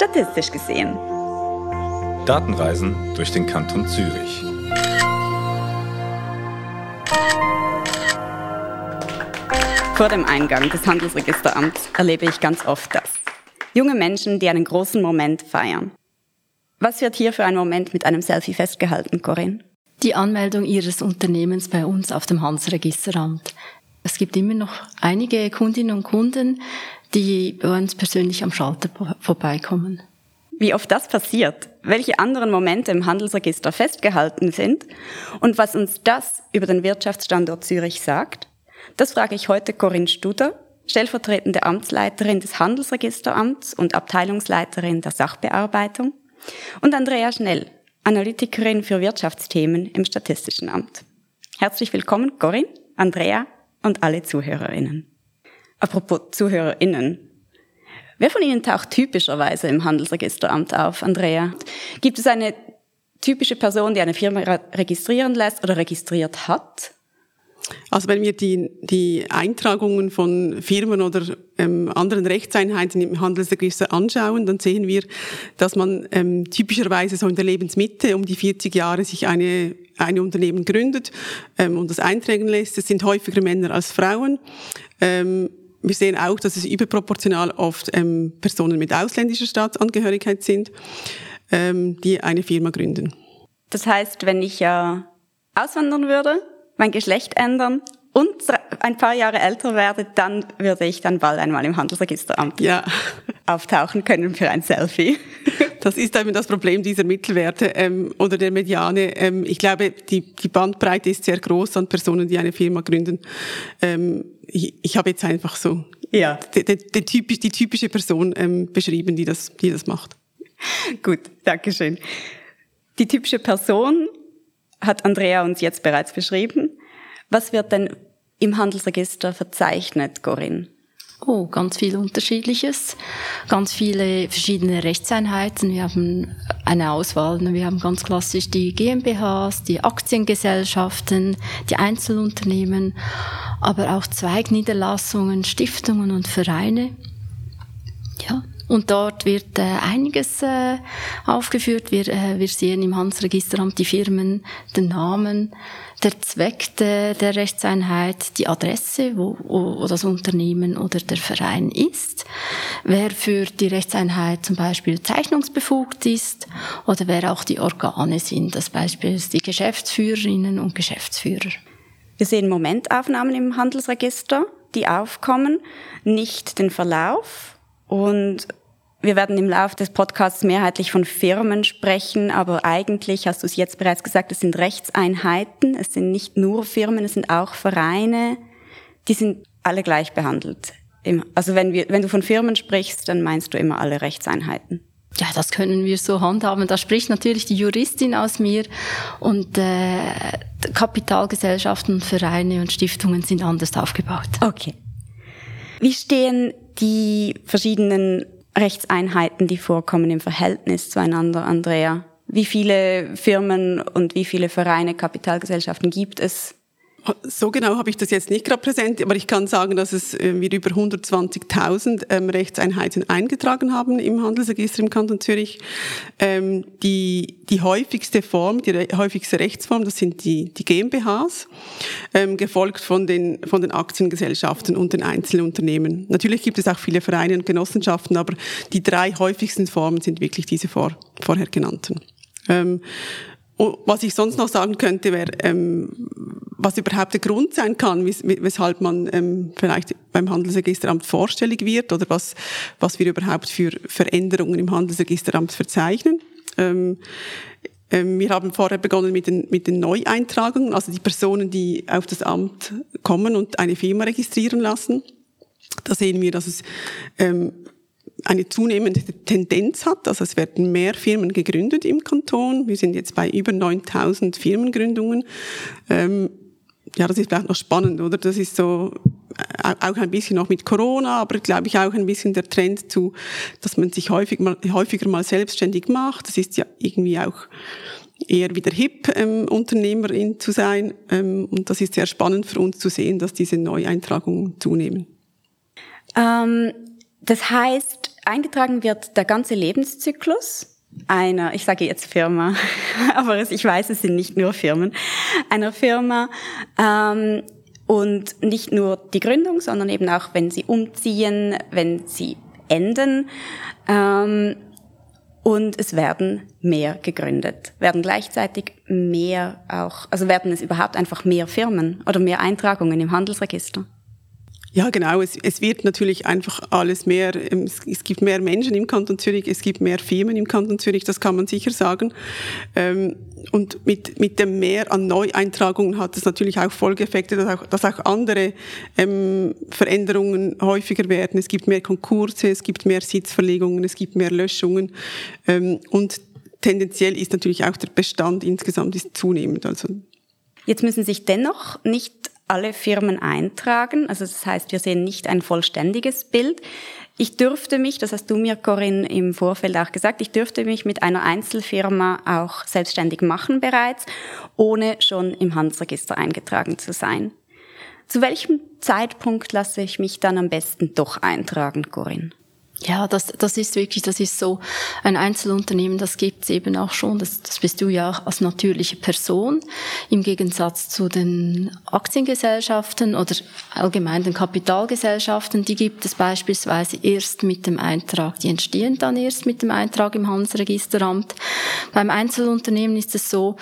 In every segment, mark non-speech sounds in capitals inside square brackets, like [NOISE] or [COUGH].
statistisch gesehen. Datenreisen durch den Kanton Zürich. Vor dem Eingang des Handelsregisteramts erlebe ich ganz oft das. Junge Menschen, die einen großen Moment feiern. Was wird hier für ein Moment mit einem Selfie festgehalten, Corinne? Die Anmeldung Ihres Unternehmens bei uns auf dem Handelsregisteramt. Es gibt immer noch einige Kundinnen und Kunden, die bei uns persönlich am Schalter vorbeikommen. Wie oft das passiert, welche anderen Momente im Handelsregister festgehalten sind und was uns das über den Wirtschaftsstandort Zürich sagt, das frage ich heute Corinne Studer, stellvertretende Amtsleiterin des Handelsregisteramts und Abteilungsleiterin der Sachbearbeitung, und Andrea Schnell, Analytikerin für Wirtschaftsthemen im Statistischen Amt. Herzlich willkommen, Corinne, Andrea und alle Zuhörerinnen. Apropos Zuhörerinnen. Wer von Ihnen taucht typischerweise im Handelsregisteramt auf, Andrea? Gibt es eine typische Person, die eine Firma registrieren lässt oder registriert hat? Also wenn wir die, die Eintragungen von Firmen oder ähm, anderen Rechtseinheiten im Handelsregister anschauen, dann sehen wir, dass man ähm, typischerweise so in der Lebensmitte um die 40 Jahre sich eine, eine Unternehmen gründet ähm, und das eintragen lässt. Es sind häufiger Männer als Frauen. Ähm, wir sehen auch, dass es überproportional oft ähm, Personen mit ausländischer Staatsangehörigkeit sind, ähm, die eine Firma gründen. Das heißt, wenn ich ja auswandern würde, mein Geschlecht ändern und ein paar Jahre älter werde, dann würde ich dann bald einmal im Handelsregisteramt ja. auftauchen können für ein Selfie. [LAUGHS] Das ist eben das Problem dieser Mittelwerte ähm, oder der Mediane. Ähm, ich glaube, die, die Bandbreite ist sehr groß an Personen, die eine Firma gründen. Ähm, ich, ich habe jetzt einfach so ja. die, die, die, typisch, die typische Person ähm, beschrieben, die das, die das macht. Gut, Dankeschön. Die typische Person hat Andrea uns jetzt bereits beschrieben. Was wird denn im Handelsregister verzeichnet, Corinne? Oh, ganz viel Unterschiedliches, ganz viele verschiedene Rechtseinheiten. Wir haben eine Auswahl. Wir haben ganz klassisch die GmbHs, die Aktiengesellschaften, die Einzelunternehmen, aber auch Zweigniederlassungen, Stiftungen und Vereine. Und dort wird äh, einiges äh, aufgeführt. Wir, äh, wir sehen im Handelsregisteramt die Firmen, den Namen, der Zweck de, der Rechtseinheit, die Adresse, wo, wo das Unternehmen oder der Verein ist, wer für die Rechtseinheit zum Beispiel zeichnungsbefugt ist oder wer auch die Organe sind, das Beispiel ist die Geschäftsführerinnen und Geschäftsführer. Wir sehen Momentaufnahmen im Handelsregister, die aufkommen, nicht den Verlauf. Und wir werden im Laufe des Podcasts mehrheitlich von Firmen sprechen, aber eigentlich hast du es jetzt bereits gesagt, es sind Rechtseinheiten, es sind nicht nur Firmen, es sind auch Vereine, die sind alle gleich behandelt. Also wenn, wir, wenn du von Firmen sprichst, dann meinst du immer alle Rechtseinheiten. Ja, das können wir so handhaben. Da spricht natürlich die Juristin aus mir und äh, Kapitalgesellschaften, Vereine und Stiftungen sind anders aufgebaut. Okay. Wie stehen die verschiedenen Rechtseinheiten, die vorkommen im Verhältnis zueinander, Andrea? Wie viele Firmen und wie viele Vereine, Kapitalgesellschaften gibt es so genau habe ich das jetzt nicht gerade präsent, aber ich kann sagen, dass es äh, wir über 120.000 ähm, Rechtseinheiten eingetragen haben im Handelsregister im Kanton Zürich. Ähm, die, die häufigste Form, die häufigste Rechtsform, das sind die, die GmbHs, ähm, gefolgt von den, von den Aktiengesellschaften und den Einzelunternehmen. Natürlich gibt es auch viele Vereine und Genossenschaften, aber die drei häufigsten Formen sind wirklich diese vor, vorher genannten. Ähm, was ich sonst noch sagen könnte, wäre, ähm, was überhaupt der Grund sein kann, weshalb man ähm, vielleicht beim Handelsregisteramt vorstellig wird oder was, was wir überhaupt für Veränderungen im Handelsregisteramt verzeichnen. Ähm, ähm, wir haben vorher begonnen mit den, mit den Neueintragungen, also die Personen, die auf das Amt kommen und eine Firma registrieren lassen. Da sehen wir, dass es ähm, eine zunehmende Tendenz hat. Also es werden mehr Firmen gegründet im Kanton. Wir sind jetzt bei über 9000 Firmengründungen. Ähm, ja, das ist vielleicht noch spannend, oder? Das ist so äh, auch ein bisschen noch mit Corona, aber glaube ich auch ein bisschen der Trend zu, dass man sich häufig mal, häufiger mal selbstständig macht. Das ist ja irgendwie auch eher wieder hip, ähm, Unternehmerin zu sein. Ähm, und das ist sehr spannend für uns zu sehen, dass diese Neueintragungen zunehmen. Ähm, das heißt, eingetragen wird der ganze Lebenszyklus einer, ich sage jetzt Firma, [LAUGHS] aber ich weiß, es sind nicht nur Firmen, einer Firma ähm, und nicht nur die Gründung, sondern eben auch, wenn sie umziehen, wenn sie enden. Ähm, und es werden mehr gegründet, werden gleichzeitig mehr auch, also werden es überhaupt einfach mehr Firmen oder mehr Eintragungen im Handelsregister. Ja, genau. Es, es wird natürlich einfach alles mehr, ähm, es, es, gibt mehr Menschen im Kanton Zürich, es gibt mehr Firmen im Kanton Zürich, das kann man sicher sagen. Ähm, und mit, mit dem Mehr an Neueintragungen hat es natürlich auch Folgeeffekte, dass auch, dass auch andere ähm, Veränderungen häufiger werden. Es gibt mehr Konkurse, es gibt mehr Sitzverlegungen, es gibt mehr Löschungen. Ähm, und tendenziell ist natürlich auch der Bestand insgesamt ist zunehmend. Also Jetzt müssen sich dennoch nicht alle Firmen eintragen. Also das heißt, wir sehen nicht ein vollständiges Bild. Ich dürfte mich, das hast du mir, Corinne, im Vorfeld auch gesagt, ich dürfte mich mit einer Einzelfirma auch selbstständig machen bereits, ohne schon im Handelsregister eingetragen zu sein. Zu welchem Zeitpunkt lasse ich mich dann am besten doch eintragen, Corinne? Ja, das, das ist wirklich, das ist so ein Einzelunternehmen, das gibt's eben auch schon. Das, das bist du ja als natürliche Person im Gegensatz zu den Aktiengesellschaften oder allgemein den Kapitalgesellschaften. Die gibt es beispielsweise erst mit dem Eintrag. Die entstehen dann erst mit dem Eintrag im Handelsregisteramt. Beim Einzelunternehmen ist es so,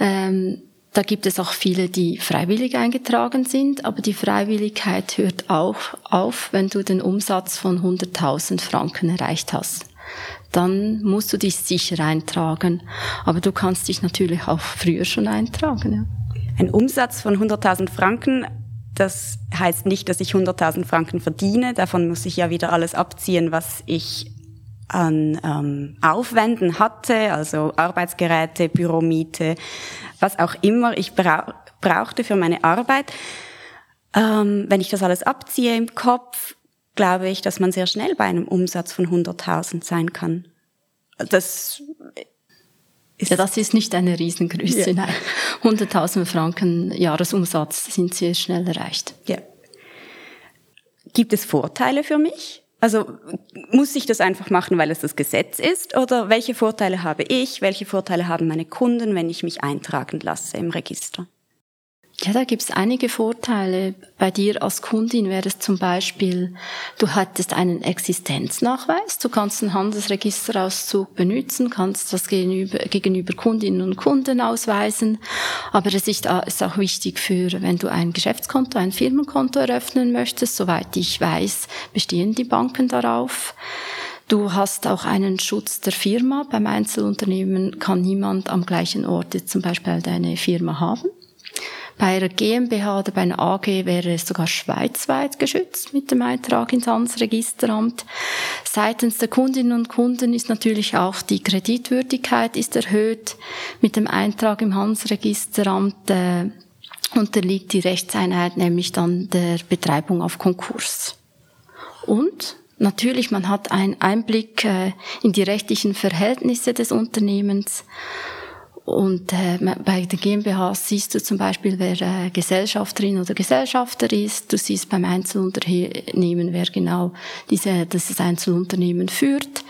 ähm, da gibt es auch viele, die freiwillig eingetragen sind, aber die Freiwilligkeit hört auch auf, wenn du den Umsatz von 100.000 Franken erreicht hast. Dann musst du dich sicher eintragen, aber du kannst dich natürlich auch früher schon eintragen. Ja. Ein Umsatz von 100.000 Franken, das heißt nicht, dass ich 100.000 Franken verdiene. Davon muss ich ja wieder alles abziehen, was ich an ähm, Aufwänden hatte, also Arbeitsgeräte, Büromiete, was auch immer ich brauch, brauchte für meine Arbeit. Ähm, wenn ich das alles abziehe im Kopf, glaube ich, dass man sehr schnell bei einem Umsatz von 100.000 sein kann. Das ist ja, das ist nicht eine Riesengröße. Ja. 100.000 Franken Jahresumsatz sind sehr schnell erreicht. Ja. Gibt es Vorteile für mich? Also muss ich das einfach machen, weil es das Gesetz ist? Oder welche Vorteile habe ich? Welche Vorteile haben meine Kunden, wenn ich mich eintragen lasse im Register? Ja, da gibt's einige Vorteile. Bei dir als Kundin wäre es zum Beispiel, du hattest einen Existenznachweis, du kannst einen Handelsregisterauszug benutzen, kannst das gegenüber, gegenüber Kundinnen und Kunden ausweisen. Aber es ist, ist auch wichtig für, wenn du ein Geschäftskonto, ein Firmenkonto eröffnen möchtest, soweit ich weiß, bestehen die Banken darauf. Du hast auch einen Schutz der Firma. Beim Einzelunternehmen kann niemand am gleichen Ort jetzt zum Beispiel deine Firma haben. Bei einer GmbH oder bei einer AG wäre es sogar schweizweit geschützt mit dem Eintrag ins Handelsregisteramt. Seitens der Kundinnen und Kunden ist natürlich auch die Kreditwürdigkeit ist erhöht. Mit dem Eintrag im Handelsregisteramt äh, unterliegt die Rechtseinheit nämlich dann der Betreibung auf Konkurs. Und Natürlich, man hat einen Einblick äh, in die rechtlichen Verhältnisse des Unternehmens und äh, bei der GmbH siehst du zum Beispiel, wer äh, Gesellschafterin oder Gesellschafter ist. Du siehst beim Einzelunternehmen, wer genau diese, dieses Einzelunternehmen führt.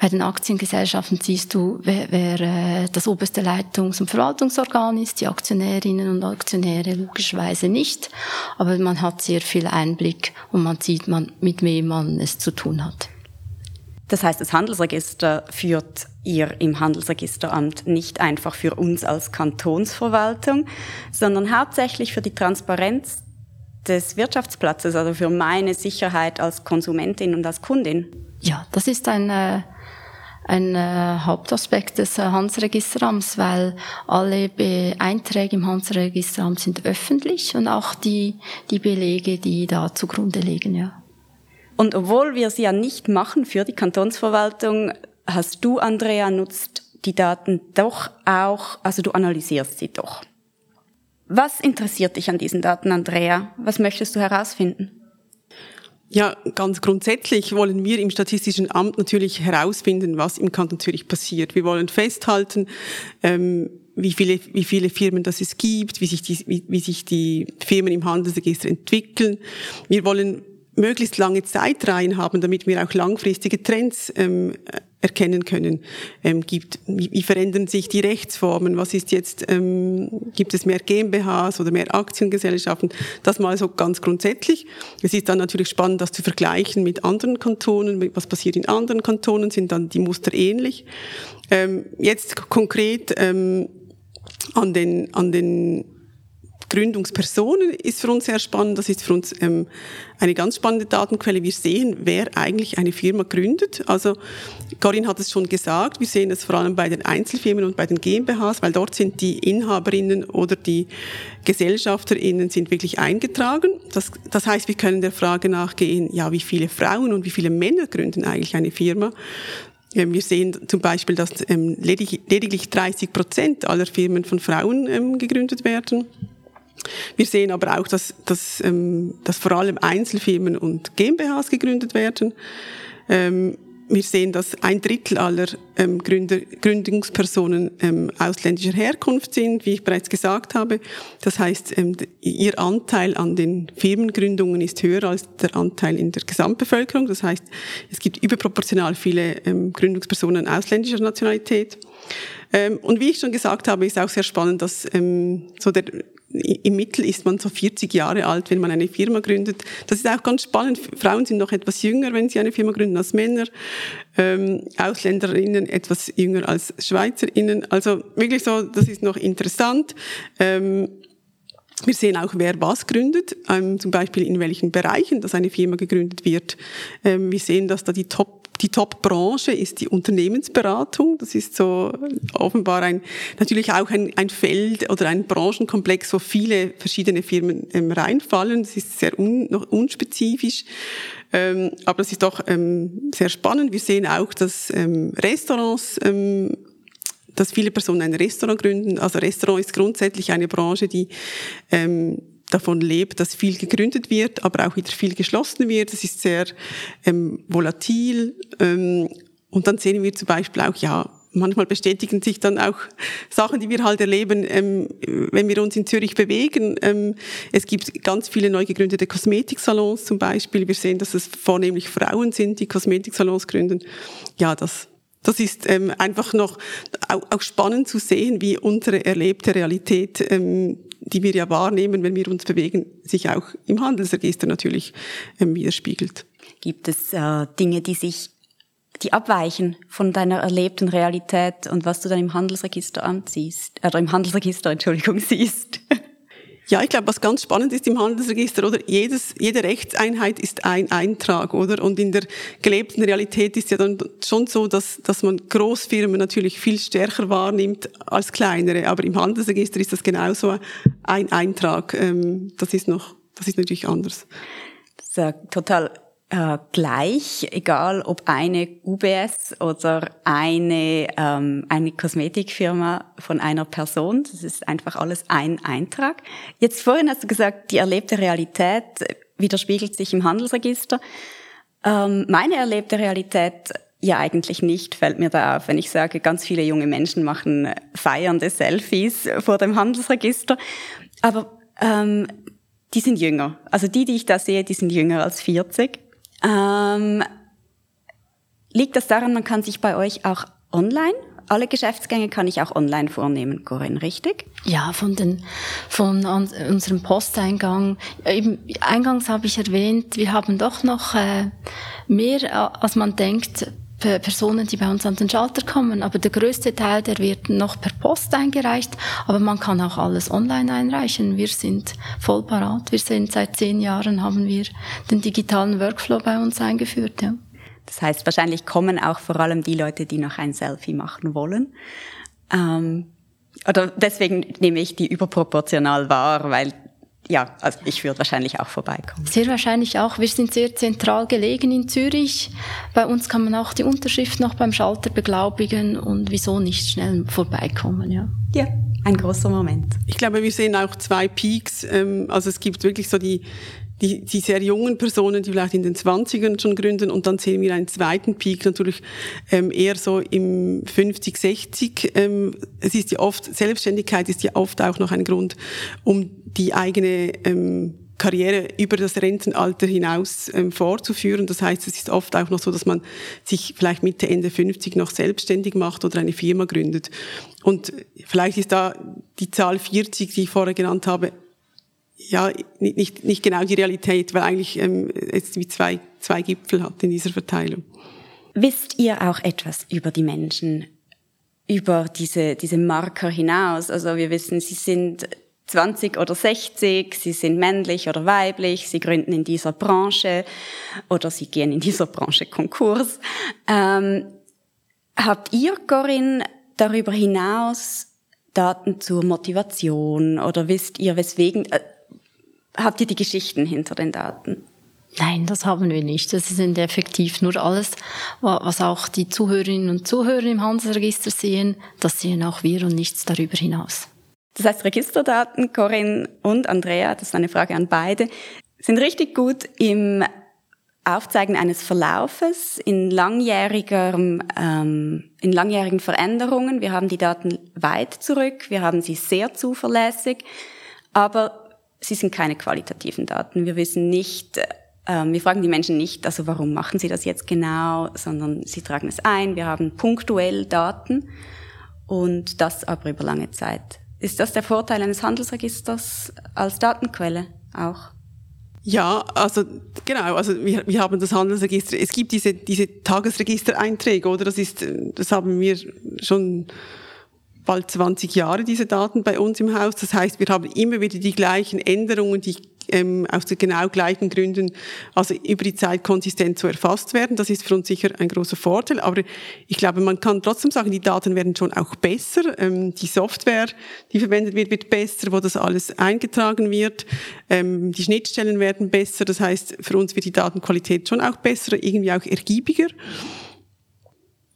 Bei den Aktiengesellschaften siehst du, wer, wer äh, das oberste Leitungs- und Verwaltungsorgan ist. Die Aktionärinnen und Aktionäre logischerweise nicht. Aber man hat sehr viel Einblick und man sieht, man, mit wem man es zu tun hat. Das heißt, das Handelsregister führt ihr im Handelsregisteramt nicht einfach für uns als Kantonsverwaltung, sondern hauptsächlich für die Transparenz des Wirtschaftsplatzes, also für meine Sicherheit als Konsumentin und als Kundin. Ja, das ist ein, äh, ein äh, Hauptaspekt des äh, Handelsregisteramts, weil alle Be Einträge im Handelsregisteramt sind öffentlich und auch die, die Belege, die da zugrunde liegen, ja. Und obwohl wir sie ja nicht machen für die Kantonsverwaltung, hast du, Andrea, nutzt die Daten doch auch, also du analysierst sie doch. Was interessiert dich an diesen Daten, Andrea? Was möchtest du herausfinden? Ja, ganz grundsätzlich wollen wir im Statistischen Amt natürlich herausfinden, was im Kanton Zürich passiert. Wir wollen festhalten, ähm, wie viele, wie viele Firmen das es gibt, wie sich die, wie, wie sich die Firmen im Handelsregister entwickeln. Wir wollen möglichst lange Zeitreihen haben, damit wir auch langfristige Trends ähm, erkennen können. Ähm, gibt, wie, verändern sich die Rechtsformen? Was ist jetzt, ähm, gibt es mehr GmbHs oder mehr Aktiengesellschaften? Das mal so ganz grundsätzlich. Es ist dann natürlich spannend, das zu vergleichen mit anderen Kantonen. Was passiert in anderen Kantonen? Sind dann die Muster ähnlich? Ähm, jetzt konkret ähm, an den, an den Gründungspersonen ist für uns sehr spannend. Das ist für uns ähm, eine ganz spannende Datenquelle. Wir sehen, wer eigentlich eine Firma gründet. Also Corinne hat es schon gesagt, wir sehen es vor allem bei den Einzelfirmen und bei den GmbHs, weil dort sind die Inhaberinnen oder die Gesellschafterinnen sind wirklich eingetragen. Das, das heißt, wir können der Frage nachgehen, ja, wie viele Frauen und wie viele Männer gründen eigentlich eine Firma. Ähm, wir sehen zum Beispiel, dass ähm, lediglich 30 Prozent aller Firmen von Frauen ähm, gegründet werden. Wir sehen aber auch, dass, dass, ähm, dass vor allem Einzelfirmen und GmbHs gegründet werden. Ähm, wir sehen, dass ein Drittel aller ähm, Gründer, Gründungspersonen ähm, ausländischer Herkunft sind, wie ich bereits gesagt habe. Das heißt, ähm, ihr Anteil an den Firmengründungen ist höher als der Anteil in der Gesamtbevölkerung. Das heißt, es gibt überproportional viele ähm, Gründungspersonen ausländischer Nationalität. Ähm, und wie ich schon gesagt habe, ist auch sehr spannend, dass ähm, so der im Mittel ist man so 40 Jahre alt, wenn man eine Firma gründet. Das ist auch ganz spannend. Frauen sind noch etwas jünger, wenn sie eine Firma gründen, als Männer. Ähm, Ausländerinnen etwas jünger als Schweizerinnen. Also wirklich so, das ist noch interessant. Ähm, wir sehen auch, wer was gründet, ähm, zum Beispiel in welchen Bereichen, dass eine Firma gegründet wird. Ähm, wir sehen, dass da die Top die Top-Branche ist die Unternehmensberatung. Das ist so offenbar ein, natürlich auch ein, ein Feld oder ein Branchenkomplex, wo viele verschiedene Firmen ähm, reinfallen. Das ist sehr un, noch unspezifisch. Ähm, aber es ist doch ähm, sehr spannend. Wir sehen auch, dass ähm, Restaurants ähm, dass viele Personen ein Restaurant gründen. Also Restaurant ist grundsätzlich eine Branche, die ähm, davon lebt, dass viel gegründet wird, aber auch wieder viel geschlossen wird. Das ist sehr ähm, volatil. Ähm, und dann sehen wir zum Beispiel auch, ja, manchmal bestätigen sich dann auch Sachen, die wir halt erleben, ähm, wenn wir uns in Zürich bewegen. Ähm, es gibt ganz viele neu gegründete Kosmetiksalons zum Beispiel. Wir sehen, dass es vornehmlich Frauen sind, die Kosmetiksalons gründen. Ja, das das ist ähm, einfach noch auch, auch spannend zu sehen, wie unsere erlebte Realität, ähm, die wir ja wahrnehmen, wenn wir uns bewegen, sich auch im Handelsregister natürlich ähm, widerspiegelt. Gibt es äh, Dinge, die sich die abweichen von deiner erlebten Realität und was du dann im Handelsregister anziehst, oder im Handelsregister, [LAUGHS] Entschuldigung, siehst? Ja, ich glaube, was ganz spannend ist im Handelsregister, oder? Jedes, jede Rechtseinheit ist ein Eintrag, oder? Und in der gelebten Realität ist ja dann schon so, dass, dass man Großfirmen natürlich viel stärker wahrnimmt als kleinere. Aber im Handelsregister ist das genauso ein Eintrag. Ähm, das ist noch, das ist natürlich anders. Das ist ja total äh, gleich, egal ob eine UBS oder eine, ähm, eine Kosmetikfirma von einer Person. Das ist einfach alles ein Eintrag. Jetzt vorhin hast du gesagt, die erlebte Realität widerspiegelt sich im Handelsregister. Ähm, meine erlebte Realität ja, eigentlich nicht, fällt mir da auf, wenn ich sage, ganz viele junge Menschen machen feiernde Selfies vor dem Handelsregister. Aber ähm, die sind jünger. Also die, die ich da sehe, die sind jünger als 40. Ähm, liegt das daran, man kann sich bei euch auch online alle Geschäftsgänge kann ich auch online vornehmen, Corinne, richtig? Ja, von den, von unserem Posteingang. Eben, eingangs habe ich erwähnt, wir haben doch noch äh, mehr, äh, als man denkt, Personen, die bei uns an den Schalter kommen. Aber der größte Teil, der wird noch per Post eingereicht. Aber man kann auch alles online einreichen. Wir sind voll parat. Wir sind seit zehn Jahren haben wir den digitalen Workflow bei uns eingeführt. Ja. Das heißt, wahrscheinlich kommen auch vor allem die Leute, die noch ein Selfie machen wollen. Ähm, oder deswegen nehme ich die überproportional wahr, weil ja, also ich würde wahrscheinlich auch vorbeikommen. Sehr wahrscheinlich auch. Wir sind sehr zentral gelegen in Zürich. Bei uns kann man auch die Unterschrift noch beim Schalter beglaubigen und wieso nicht schnell vorbeikommen, ja. Ja, ein großer Moment. Ich glaube, wir sehen auch zwei Peaks. Ähm, also es gibt wirklich so die die, die sehr jungen Personen, die vielleicht in den 20ern schon gründen und dann sehen wir einen zweiten Peak natürlich ähm, eher so im 50, 60. Ähm, es ist ja oft, Selbstständigkeit ist ja oft auch noch ein Grund, um die eigene ähm, Karriere über das Rentenalter hinaus ähm, vorzuführen. Das heißt, es ist oft auch noch so, dass man sich vielleicht Mitte, Ende 50 noch selbstständig macht oder eine Firma gründet. Und vielleicht ist da die Zahl 40, die ich vorher genannt habe, ja, nicht, nicht genau die Realität, weil eigentlich ähm, es wie zwei, zwei Gipfel hat in dieser Verteilung. Wisst ihr auch etwas über die Menschen, über diese, diese Marker hinaus? Also wir wissen, sie sind 20 oder 60, sie sind männlich oder weiblich, sie gründen in dieser Branche oder sie gehen in dieser Branche Konkurs. Ähm, habt ihr, Corinne, darüber hinaus Daten zur Motivation oder wisst ihr, weswegen, äh, habt ihr die Geschichten hinter den Daten? Nein, das haben wir nicht. Das sind effektiv nur alles, was auch die Zuhörerinnen und Zuhörer im Handelsregister sehen, das sehen auch wir und nichts darüber hinaus. Das heißt, Registerdaten, Corinne und Andrea, das ist eine Frage an beide, sind richtig gut im Aufzeigen eines Verlaufes in langjährigen, ähm, in langjährigen Veränderungen. Wir haben die Daten weit zurück, wir haben sie sehr zuverlässig, aber sie sind keine qualitativen Daten. Wir wissen nicht, ähm, wir fragen die Menschen nicht, also warum machen sie das jetzt genau, sondern sie tragen es ein. Wir haben punktuell Daten und das aber über lange Zeit. Ist das der Vorteil eines Handelsregisters als Datenquelle auch? Ja, also genau, also wir, wir haben das Handelsregister, es gibt diese, diese Tagesregistereinträge, oder? Das ist, das haben wir schon bald 20 Jahre, diese Daten bei uns im Haus. Das heißt, wir haben immer wieder die gleichen Änderungen, die ähm, aus genau gleichen Gründen, also über die Zeit konsistent zu erfasst werden. Das ist für uns sicher ein großer Vorteil. Aber ich glaube, man kann trotzdem sagen, die Daten werden schon auch besser. Ähm, die Software, die verwendet wird, wird besser, wo das alles eingetragen wird. Ähm, die Schnittstellen werden besser. Das heißt, für uns wird die Datenqualität schon auch besser, irgendwie auch ergiebiger.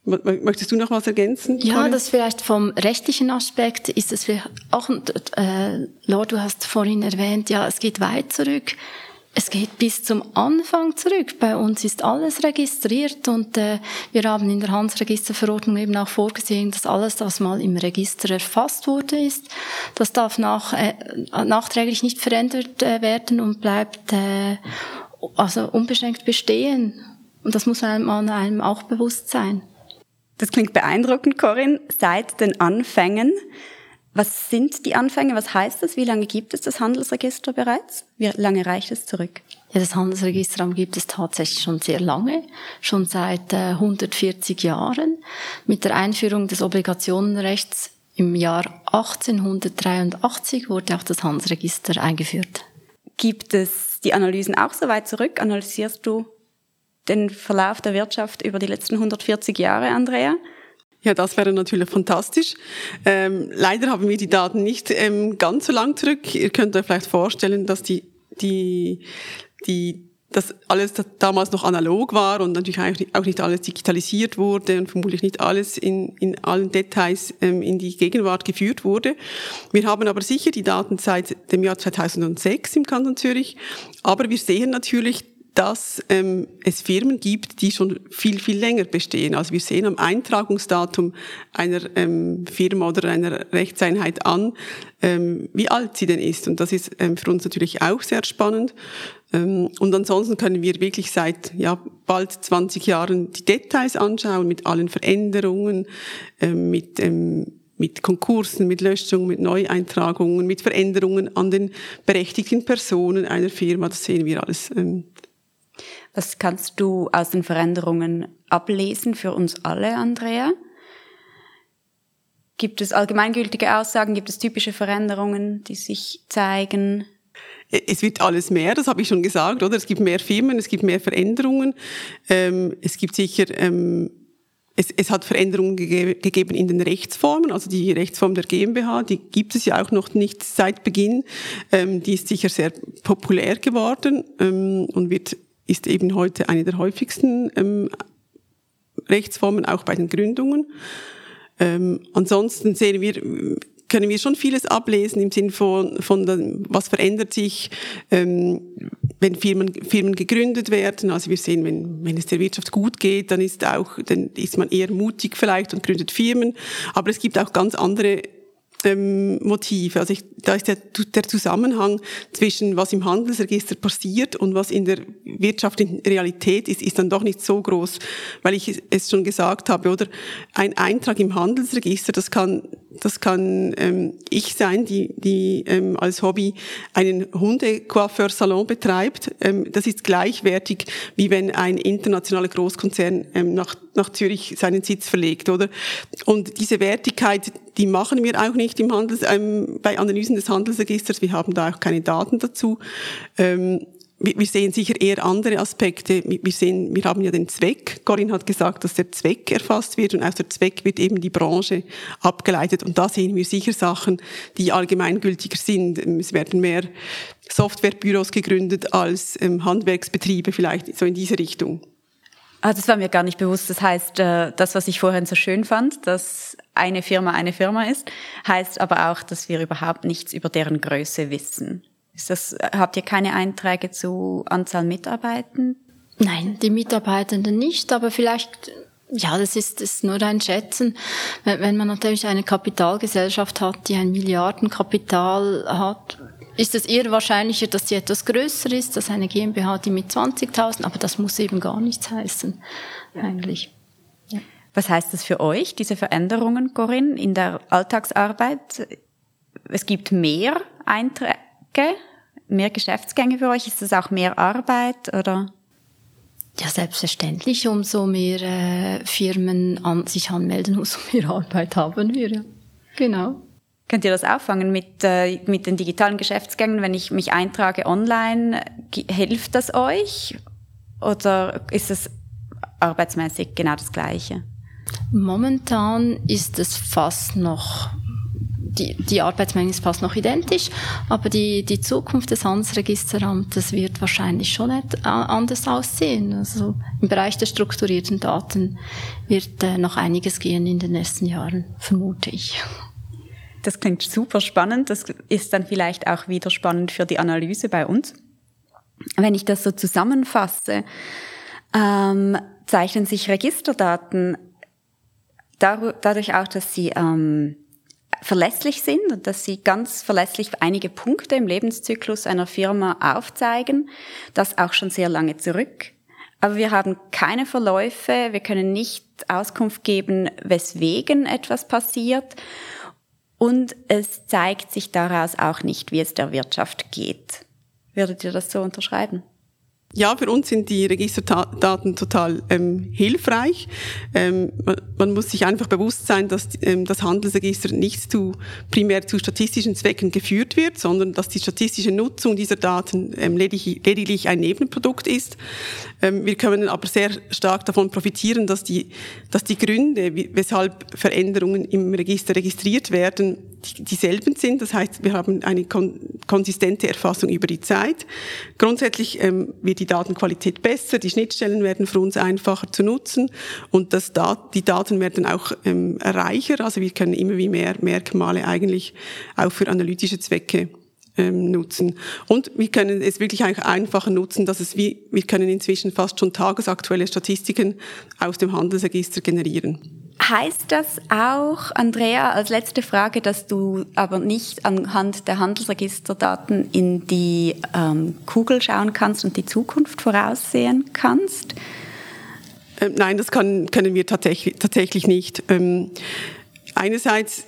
Möchtest du noch was ergänzen? Ja, Karin? das vielleicht vom rechtlichen Aspekt ist es auch, äh, Lord, du hast vorhin erwähnt, ja, es geht weit zurück. Es geht bis zum Anfang zurück. Bei uns ist alles registriert und äh, wir haben in der Handelsregisterverordnung eben auch vorgesehen, dass alles, was mal im Register erfasst wurde, ist, das darf nach, äh, nachträglich nicht verändert äh, werden und bleibt äh, also unbeschränkt bestehen. Und das muss einem, einem auch bewusst sein. Das klingt beeindruckend, Corinne. Seit den Anfängen. Was sind die Anfänge? Was heißt das? Wie lange gibt es das Handelsregister bereits? Wie lange reicht es zurück? Ja, das Handelsregister gibt es tatsächlich schon sehr lange, schon seit äh, 140 Jahren. Mit der Einführung des Obligationenrechts im Jahr 1883 wurde auch das Handelsregister eingeführt. Gibt es die Analysen auch so weit zurück? Analysierst du den Verlauf der Wirtschaft über die letzten 140 Jahre, Andrea? Ja, das wäre natürlich fantastisch. Ähm, leider haben wir die Daten nicht ähm, ganz so lang zurück. Ihr könnt euch vielleicht vorstellen, dass die, die, die dass alles damals noch analog war und natürlich auch nicht alles digitalisiert wurde und vermutlich nicht alles in, in allen Details ähm, in die Gegenwart geführt wurde. Wir haben aber sicher die Daten seit dem Jahr 2006 im Kanton Zürich, aber wir sehen natürlich, dass ähm, es Firmen gibt, die schon viel, viel länger bestehen. Also wir sehen am Eintragungsdatum einer ähm, Firma oder einer Rechtseinheit an, ähm, wie alt sie denn ist. Und das ist ähm, für uns natürlich auch sehr spannend. Ähm, und ansonsten können wir wirklich seit ja, bald 20 Jahren die Details anschauen mit allen Veränderungen, ähm, mit ähm, mit Konkursen, mit Löschungen, mit Neueintragungen, mit Veränderungen an den berechtigten Personen einer Firma. Das sehen wir alles ähm, was kannst du aus den Veränderungen ablesen für uns alle, Andrea? Gibt es allgemeingültige Aussagen? Gibt es typische Veränderungen, die sich zeigen? Es wird alles mehr, das habe ich schon gesagt, oder? Es gibt mehr Firmen, es gibt mehr Veränderungen. Ähm, es gibt sicher, ähm, es, es hat Veränderungen gege gegeben in den Rechtsformen, also die Rechtsform der GmbH, die gibt es ja auch noch nicht seit Beginn. Ähm, die ist sicher sehr populär geworden ähm, und wird ist eben heute eine der häufigsten ähm, Rechtsformen, auch bei den Gründungen. Ähm, ansonsten sehen wir, können wir schon vieles ablesen im Sinn von, von was verändert sich, ähm, wenn Firmen, Firmen gegründet werden. Also wir sehen, wenn, wenn es der Wirtschaft gut geht, dann ist auch, dann ist man eher mutig vielleicht und gründet Firmen. Aber es gibt auch ganz andere ähm, Motive. Also ich, da ist der, der Zusammenhang zwischen was im Handelsregister passiert und was in der wirtschaftlichen Realität ist, ist dann doch nicht so groß, weil ich es schon gesagt habe, oder ein Eintrag im Handelsregister, das kann das kann ähm, ich sein, die, die ähm, als Hobby einen Hundecoiffeur-Salon betreibt. Ähm, das ist gleichwertig, wie wenn ein internationaler Großkonzern ähm, nach, nach Zürich seinen Sitz verlegt, oder? Und diese Wertigkeit, die machen wir auch nicht im Handels, ähm, bei Analysen des Handelsregisters. Wir haben da auch keine Daten dazu. Ähm, wir sehen sicher eher andere Aspekte. Wir sehen, wir haben ja den Zweck. Corinne hat gesagt, dass der Zweck erfasst wird und aus der Zweck wird eben die Branche abgeleitet. Und da sehen wir sicher Sachen, die allgemeingültiger sind. Es werden mehr Softwarebüros gegründet als ähm, Handwerksbetriebe vielleicht so in diese Richtung. Ah, das war mir gar nicht bewusst. Das heißt, äh, das, was ich vorhin so schön fand, dass eine Firma eine Firma ist, heißt aber auch, dass wir überhaupt nichts über deren Größe wissen. Ist das, habt ihr keine Einträge zu Anzahl Mitarbeitenden? Nein, die Mitarbeitenden nicht, aber vielleicht ja, das ist, das ist nur ein Schätzen. Wenn man natürlich eine Kapitalgesellschaft hat, die ein Milliardenkapital hat, ist es eher wahrscheinlicher, dass sie etwas größer ist, als eine GmbH, die mit 20.000, aber das muss eben gar nichts heißen, eigentlich. Was heißt das für euch, diese Veränderungen, Corinne, in der Alltagsarbeit? Es gibt mehr Einträge, mehr Geschäftsgänge für euch? Ist das auch mehr Arbeit oder? Ja, selbstverständlich. Umso mehr äh, Firmen an, sich anmelden, [LAUGHS] umso mehr Arbeit haben wir. Ja. Genau. Könnt ihr das auffangen mit, äh, mit den digitalen Geschäftsgängen? Wenn ich mich eintrage online, hilft das euch? Oder ist es arbeitsmäßig genau das Gleiche? Momentan ist es fast noch die, die Arbeitsmenge ist fast noch identisch, aber die, die Zukunft des Handelsregisteramtes wird wahrscheinlich schon anders aussehen. Also im Bereich der strukturierten Daten wird äh, noch einiges gehen in den nächsten Jahren, vermute ich. Das klingt super spannend. Das ist dann vielleicht auch wieder spannend für die Analyse bei uns. Wenn ich das so zusammenfasse, ähm, zeichnen sich Registerdaten dadurch auch, dass sie ähm, verlässlich sind und dass sie ganz verlässlich einige Punkte im Lebenszyklus einer Firma aufzeigen, das auch schon sehr lange zurück. Aber wir haben keine Verläufe, wir können nicht Auskunft geben, weswegen etwas passiert und es zeigt sich daraus auch nicht, wie es der Wirtschaft geht. Würdet ihr das so unterschreiben? Ja, für uns sind die Registerdaten total ähm, hilfreich. Ähm, man, man, muss sich einfach bewusst sein, dass ähm, das Handelsregister nicht zu, primär zu statistischen Zwecken geführt wird, sondern dass die statistische Nutzung dieser Daten ähm, lediglich, lediglich, ein Nebenprodukt ist. Ähm, wir können aber sehr stark davon profitieren, dass die, dass die Gründe, weshalb Veränderungen im Register registriert werden, dieselben sind. Das heißt, wir haben eine kon konsistente Erfassung über die Zeit. Grundsätzlich ähm, wird die Datenqualität besser, die Schnittstellen werden für uns einfacher zu nutzen und das Dat die Daten werden auch ähm, reicher. Also wir können immer wie mehr Merkmale eigentlich auch für analytische Zwecke ähm, nutzen. Und wir können es wirklich einfacher nutzen, dass es wie, wir können inzwischen fast schon tagesaktuelle Statistiken aus dem Handelsregister generieren. Heißt das auch, Andrea, als letzte Frage, dass du aber nicht anhand der Handelsregisterdaten in die ähm, Kugel schauen kannst und die Zukunft voraussehen kannst? Ähm, nein, das kann, können wir tatsächlich, tatsächlich nicht. Ähm, einerseits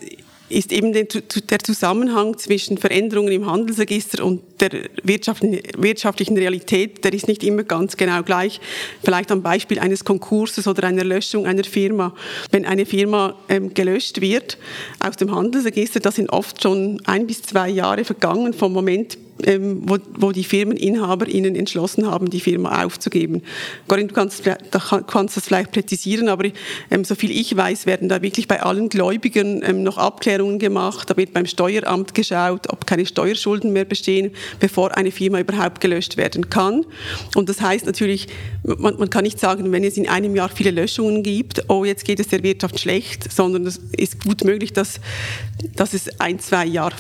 ist eben der Zusammenhang zwischen Veränderungen im Handelsregister und der wirtschaftlichen Realität, der ist nicht immer ganz genau gleich. Vielleicht am Beispiel eines Konkurses oder einer Löschung einer Firma. Wenn eine Firma ähm, gelöscht wird aus dem Handelsregister, da sind oft schon ein bis zwei Jahre vergangen vom Moment, ähm, wo, wo die Firmeninhaber ihnen entschlossen haben, die Firma aufzugeben. Corinne, du kannst, da kannst das vielleicht präzisieren, aber ähm, so viel ich weiß, werden da wirklich bei allen Gläubigern ähm, noch Abklärungen gemacht. Da wird beim Steueramt geschaut, ob keine Steuerschulden mehr bestehen, bevor eine Firma überhaupt gelöscht werden kann. Und das heißt natürlich, man, man kann nicht sagen, wenn es in einem Jahr viele Löschungen gibt, oh, jetzt geht es der Wirtschaft schlecht, sondern es ist gut möglich, dass, dass es ein, zwei, Jahr,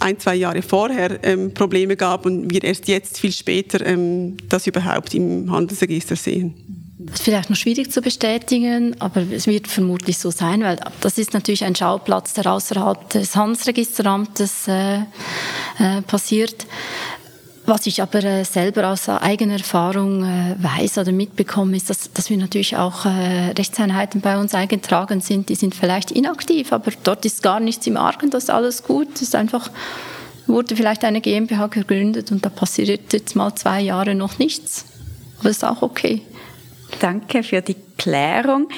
ein, zwei Jahre vorher ähm, Probleme gab und wir erst jetzt viel später ähm, das überhaupt im Handelsregister sehen. Vielleicht noch schwierig zu bestätigen, aber es wird vermutlich so sein, weil das ist natürlich ein Schauplatz, der außerhalb des Handelsregisteramtes äh, äh, passiert. Was ich aber äh, selber aus eigener Erfahrung äh, weiß oder mitbekomme, ist, dass, dass wir natürlich auch äh, Rechtseinheiten bei uns eingetragen sind. Die sind vielleicht inaktiv, aber dort ist gar nichts im Argen, das ist alles gut. Es ist einfach, wurde vielleicht eine GmbH gegründet und da passiert jetzt mal zwei Jahre noch nichts. Aber das ist auch okay. Danke für die Klärung.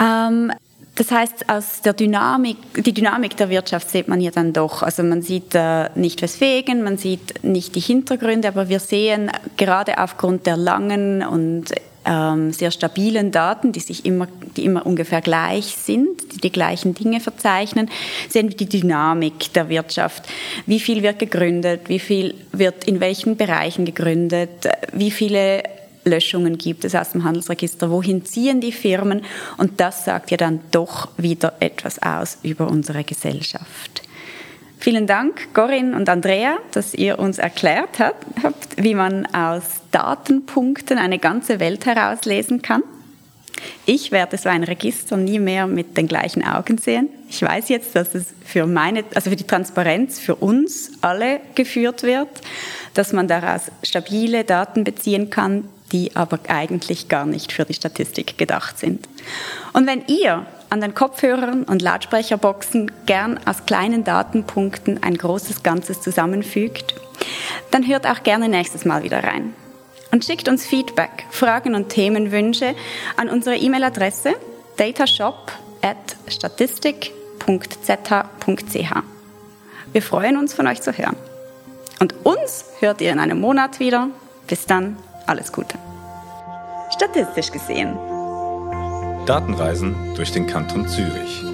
Ähm das heißt, aus der Dynamik, die Dynamik der Wirtschaft sieht man hier dann doch. Also man sieht äh, nicht weswegen, man sieht nicht die Hintergründe, aber wir sehen gerade aufgrund der langen und ähm, sehr stabilen Daten, die sich immer, die immer ungefähr gleich sind, die die gleichen Dinge verzeichnen, sehen wir die Dynamik der Wirtschaft. Wie viel wird gegründet? Wie viel wird in welchen Bereichen gegründet? Wie viele Löschungen gibt es aus dem Handelsregister, wohin ziehen die Firmen und das sagt ja dann doch wieder etwas aus über unsere Gesellschaft. Vielen Dank, Corinne und Andrea, dass ihr uns erklärt habt, wie man aus Datenpunkten eine ganze Welt herauslesen kann. Ich werde so ein Register nie mehr mit den gleichen Augen sehen. Ich weiß jetzt, dass es für meine, also für die Transparenz für uns alle geführt wird, dass man daraus stabile Daten beziehen kann, die aber eigentlich gar nicht für die Statistik gedacht sind. Und wenn ihr an den Kopfhörern und Lautsprecherboxen gern aus kleinen Datenpunkten ein großes Ganzes zusammenfügt, dann hört auch gerne nächstes Mal wieder rein. Und schickt uns Feedback, Fragen und Themenwünsche an unsere E-Mail-Adresse datashop at statistik.zh.ch. Wir freuen uns, von euch zu hören. Und uns hört ihr in einem Monat wieder. Bis dann. Alles Gute. Statistisch gesehen. Datenreisen durch den Kanton Zürich.